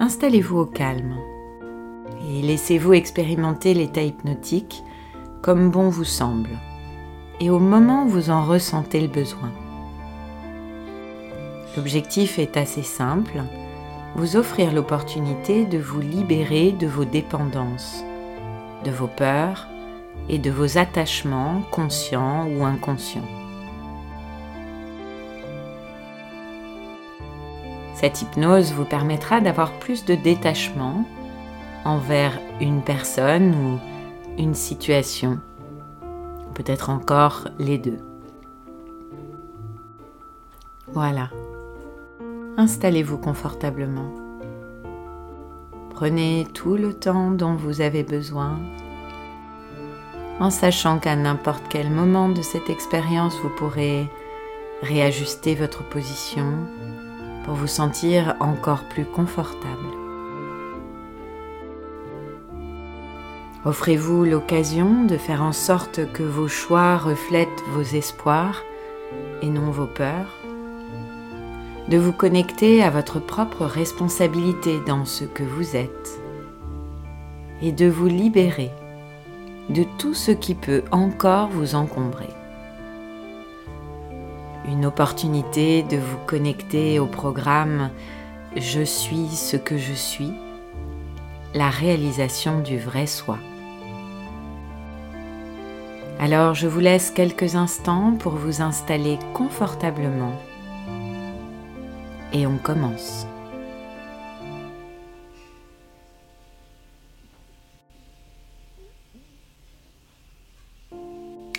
installez-vous au calme et laissez-vous expérimenter l'état hypnotique comme bon vous semble et au moment où vous en ressentez le besoin. L'objectif est assez simple, vous offrir l'opportunité de vous libérer de vos dépendances, de vos peurs et de vos attachements conscients ou inconscients. Cette hypnose vous permettra d'avoir plus de détachement envers une personne ou une situation, peut-être encore les deux. Voilà. Installez-vous confortablement. Prenez tout le temps dont vous avez besoin, en sachant qu'à n'importe quel moment de cette expérience, vous pourrez réajuster votre position pour vous sentir encore plus confortable. Offrez-vous l'occasion de faire en sorte que vos choix reflètent vos espoirs et non vos peurs, de vous connecter à votre propre responsabilité dans ce que vous êtes et de vous libérer de tout ce qui peut encore vous encombrer une opportunité de vous connecter au programme Je suis ce que je suis, la réalisation du vrai soi. Alors je vous laisse quelques instants pour vous installer confortablement et on commence.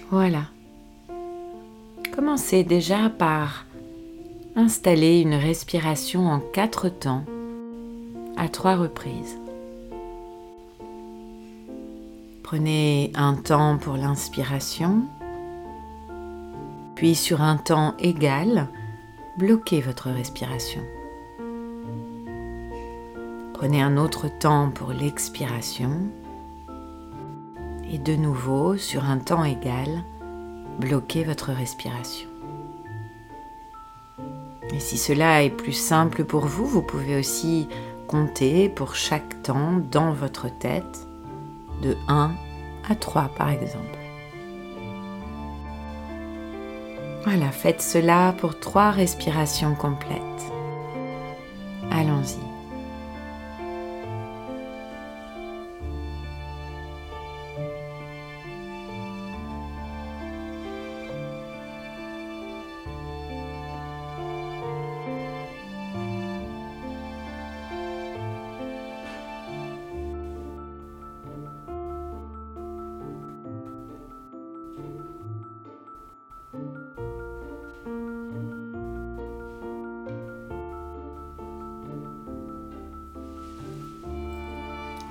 Voilà. Commencez déjà par installer une respiration en quatre temps à trois reprises. Prenez un temps pour l'inspiration, puis sur un temps égal, bloquez votre respiration. Prenez un autre temps pour l'expiration et de nouveau sur un temps égal, bloquez votre respiration. Et si cela est plus simple pour vous, vous pouvez aussi compter pour chaque temps dans votre tête de 1 à 3 par exemple. Voilà, faites cela pour 3 respirations complètes. Allons-y.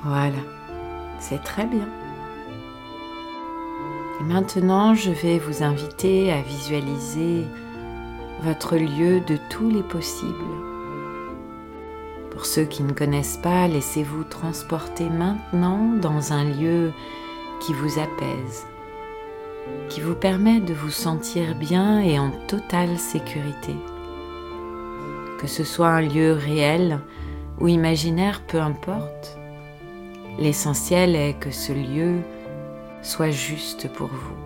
Voilà, c'est très bien. Et maintenant, je vais vous inviter à visualiser votre lieu de tous les possibles. Pour ceux qui ne connaissent pas, laissez-vous transporter maintenant dans un lieu qui vous apaise, qui vous permet de vous sentir bien et en totale sécurité. Que ce soit un lieu réel ou imaginaire, peu importe L'essentiel est que ce lieu soit juste pour vous,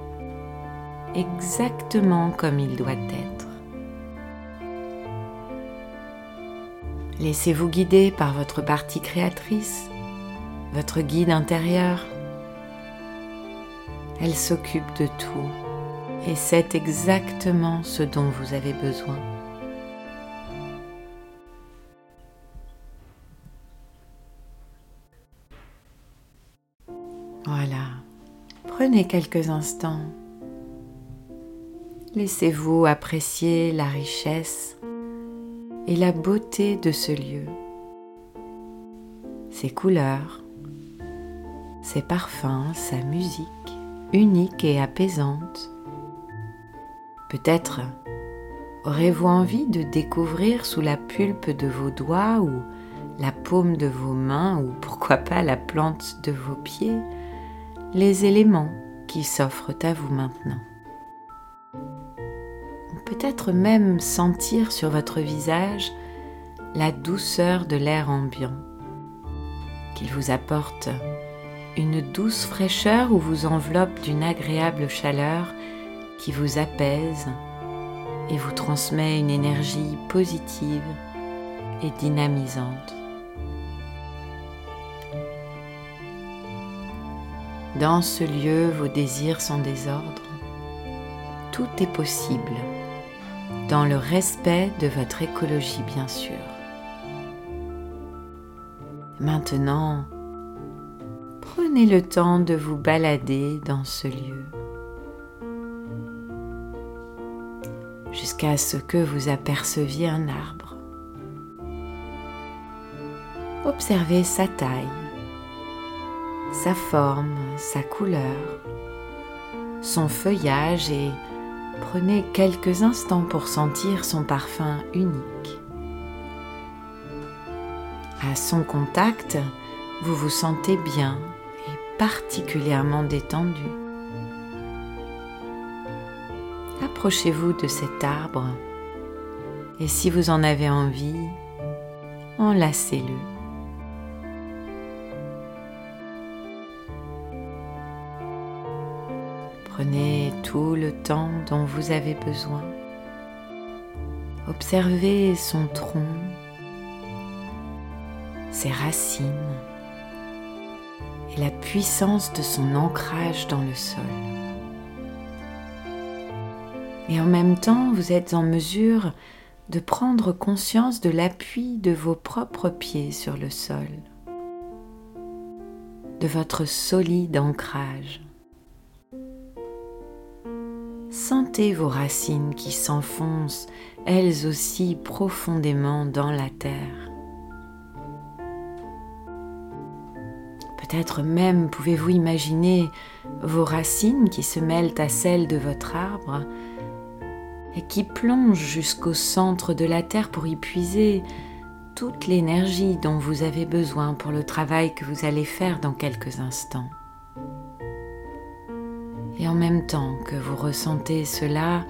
exactement comme il doit être. Laissez-vous guider par votre partie créatrice, votre guide intérieur. Elle s'occupe de tout et c'est exactement ce dont vous avez besoin. Voilà. Prenez quelques instants. Laissez-vous apprécier la richesse et la beauté de ce lieu ses couleurs, ses parfums, sa musique unique et apaisante. Peut-être aurez-vous envie de découvrir sous la pulpe de vos doigts ou la paume de vos mains ou pourquoi pas la plante de vos pieds les éléments qui s'offrent à vous maintenant. Peut-être même sentir sur votre visage la douceur de l'air ambiant, qu'il vous apporte une douce fraîcheur ou vous enveloppe d'une agréable chaleur qui vous apaise et vous transmet une énergie positive et dynamisante. Dans ce lieu, vos désirs sont désordres. Tout est possible, dans le respect de votre écologie bien sûr. Maintenant, prenez le temps de vous balader dans ce lieu jusqu'à ce que vous aperceviez un arbre. Observez sa taille, sa forme, sa couleur, son feuillage et prenez quelques instants pour sentir son parfum unique. À son contact, vous vous sentez bien et particulièrement détendu. Approchez-vous de cet arbre et si vous en avez envie, enlacez-le. Prenez tout le temps dont vous avez besoin. Observez son tronc, ses racines et la puissance de son ancrage dans le sol. Et en même temps, vous êtes en mesure de prendre conscience de l'appui de vos propres pieds sur le sol, de votre solide ancrage. Sentez vos racines qui s'enfoncent elles aussi profondément dans la terre. Peut-être même pouvez-vous imaginer vos racines qui se mêlent à celles de votre arbre et qui plongent jusqu'au centre de la terre pour y puiser toute l'énergie dont vous avez besoin pour le travail que vous allez faire dans quelques instants. Et en même temps que vous ressentez cela,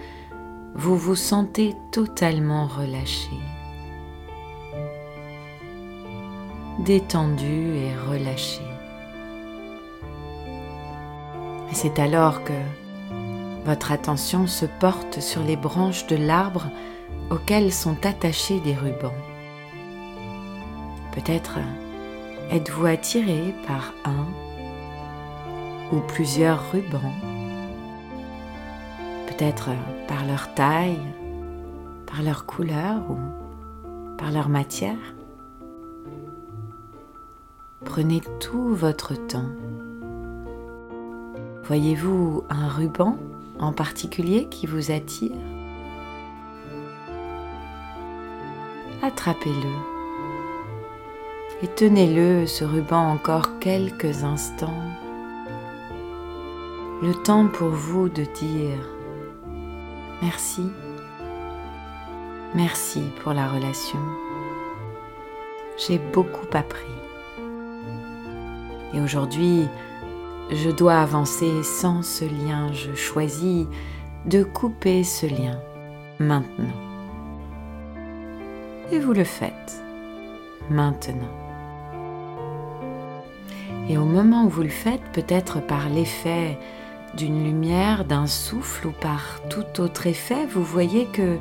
vous vous sentez totalement relâché, détendu et relâché. Et c'est alors que votre attention se porte sur les branches de l'arbre auxquelles sont attachés des rubans. Peut-être êtes-vous attiré par un ou plusieurs rubans par leur taille, par leur couleur ou par leur matière. Prenez tout votre temps. Voyez-vous un ruban en particulier qui vous attire? Attrapez-le et tenez-le, ce ruban, encore quelques instants. Le temps pour vous de dire Merci. Merci pour la relation. J'ai beaucoup appris. Et aujourd'hui, je dois avancer sans ce lien. Je choisis de couper ce lien maintenant. Et vous le faites maintenant. Et au moment où vous le faites, peut-être par l'effet d'une lumière, d'un souffle ou par tout autre effet, vous voyez que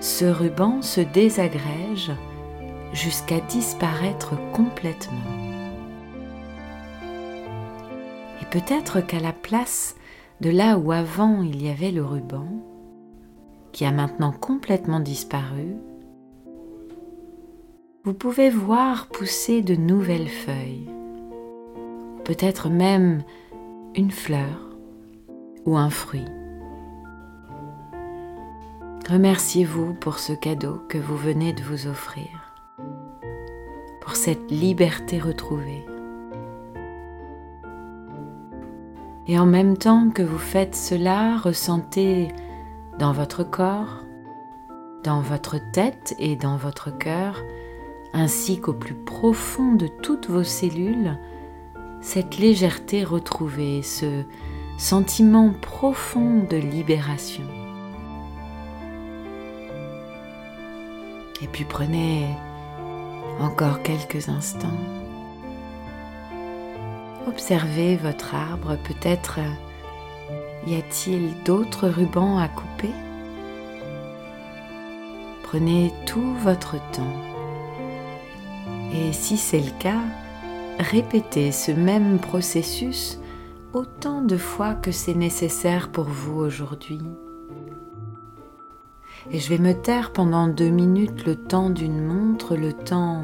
ce ruban se désagrège jusqu'à disparaître complètement. Et peut-être qu'à la place de là où avant il y avait le ruban, qui a maintenant complètement disparu, vous pouvez voir pousser de nouvelles feuilles, peut-être même une fleur ou un fruit. Remerciez-vous pour ce cadeau que vous venez de vous offrir, pour cette liberté retrouvée. Et en même temps que vous faites cela, ressentez dans votre corps, dans votre tête et dans votre cœur, ainsi qu'au plus profond de toutes vos cellules, cette légèreté retrouvée, ce sentiment profond de libération. Et puis prenez encore quelques instants. Observez votre arbre, peut-être y a-t-il d'autres rubans à couper Prenez tout votre temps. Et si c'est le cas, répétez ce même processus autant de fois que c'est nécessaire pour vous aujourd'hui. Et je vais me taire pendant deux minutes le temps d'une montre, le temps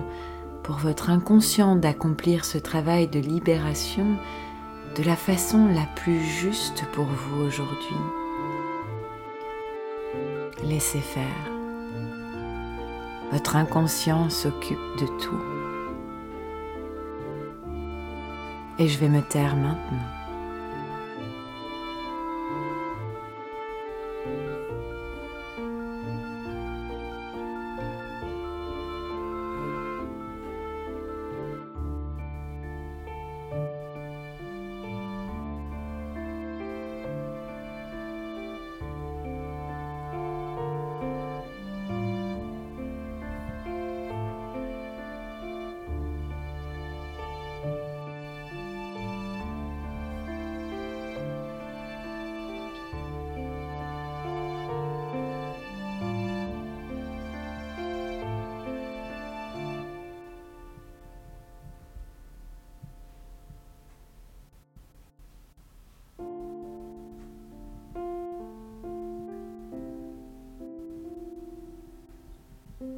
pour votre inconscient d'accomplir ce travail de libération de la façon la plus juste pour vous aujourd'hui. Laissez faire. Votre inconscient s'occupe de tout. Et je vais me taire maintenant.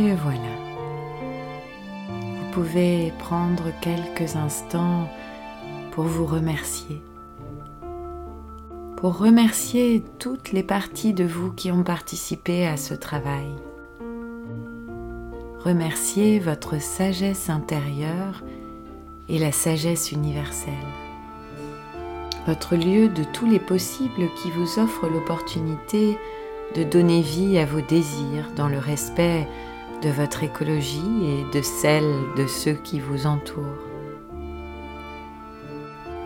Et voilà. Vous pouvez prendre quelques instants pour vous remercier. Pour remercier toutes les parties de vous qui ont participé à ce travail. Remercier votre sagesse intérieure et la sagesse universelle. Votre lieu de tous les possibles qui vous offre l'opportunité de donner vie à vos désirs dans le respect de votre écologie et de celle de ceux qui vous entourent.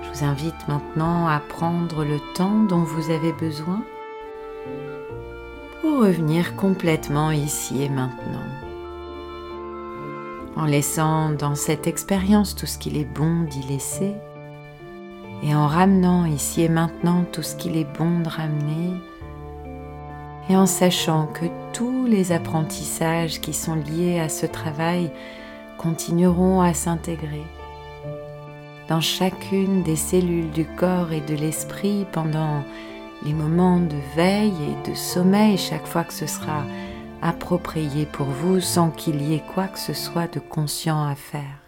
Je vous invite maintenant à prendre le temps dont vous avez besoin pour revenir complètement ici et maintenant. En laissant dans cette expérience tout ce qu'il est bon d'y laisser et en ramenant ici et maintenant tout ce qu'il est bon de ramener et en sachant que tous les apprentissages qui sont liés à ce travail continueront à s'intégrer dans chacune des cellules du corps et de l'esprit pendant les moments de veille et de sommeil chaque fois que ce sera approprié pour vous sans qu'il y ait quoi que ce soit de conscient à faire.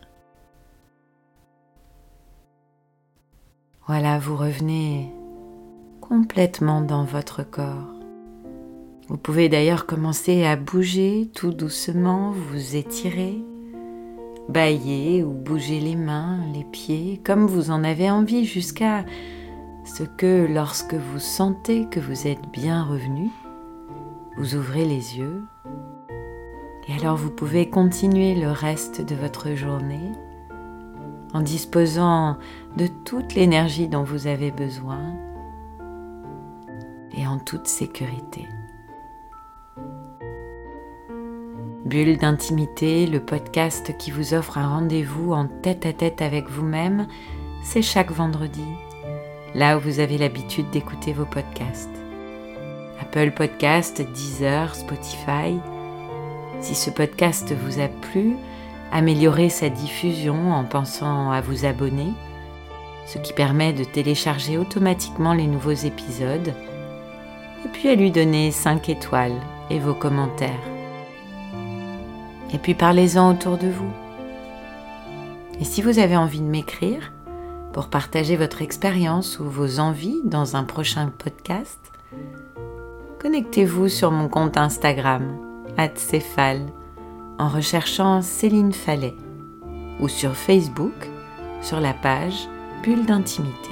Voilà, vous revenez complètement dans votre corps. Vous pouvez d'ailleurs commencer à bouger tout doucement, vous étirer, bailler ou bouger les mains, les pieds, comme vous en avez envie, jusqu'à ce que lorsque vous sentez que vous êtes bien revenu, vous ouvrez les yeux. Et alors vous pouvez continuer le reste de votre journée en disposant de toute l'énergie dont vous avez besoin et en toute sécurité. Bulle d'intimité, le podcast qui vous offre un rendez-vous en tête à tête avec vous-même, c'est chaque vendredi, là où vous avez l'habitude d'écouter vos podcasts. Apple Podcast, Deezer, Spotify. Si ce podcast vous a plu, améliorez sa diffusion en pensant à vous abonner, ce qui permet de télécharger automatiquement les nouveaux épisodes, et puis à lui donner 5 étoiles et vos commentaires. Et puis parlez-en autour de vous. Et si vous avez envie de m'écrire pour partager votre expérience ou vos envies dans un prochain podcast, connectez-vous sur mon compte Instagram, @céphale, en recherchant Céline Fallet ou sur Facebook sur la page Bulle d'intimité.